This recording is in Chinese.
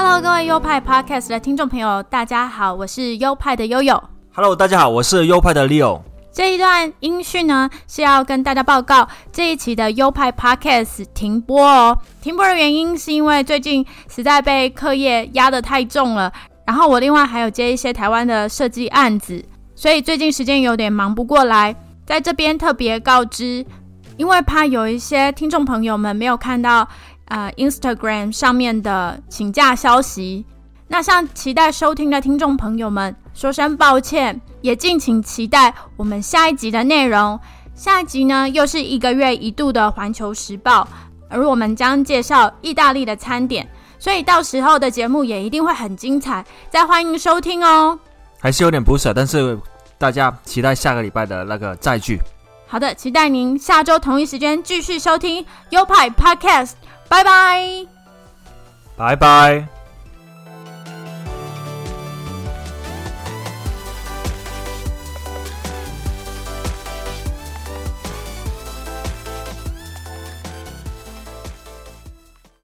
Hello，各位优派 Podcast 的听众朋友，大家好，我是优派的悠悠。Hello，大家好，我是优派的 Leo。这一段音讯呢是要跟大家报告这一期的优派 Podcast 停播哦。停播的原因是因为最近实在被课业压得太重了，然后我另外还有接一些台湾的设计案子，所以最近时间有点忙不过来。在这边特别告知，因为怕有一些听众朋友们没有看到呃 Instagram 上面的请假消息，那向期待收听的听众朋友们说声抱歉，也敬请期待我们下一集的内容。下一集呢，又是一个月一度的环球时报，而我们将介绍意大利的餐点，所以到时候的节目也一定会很精彩，再欢迎收听哦。还是有点不舍，但是大家期待下个礼拜的那个再聚。好的，期待您下周同一时间继续收听优派 Podcast，拜拜。拜拜。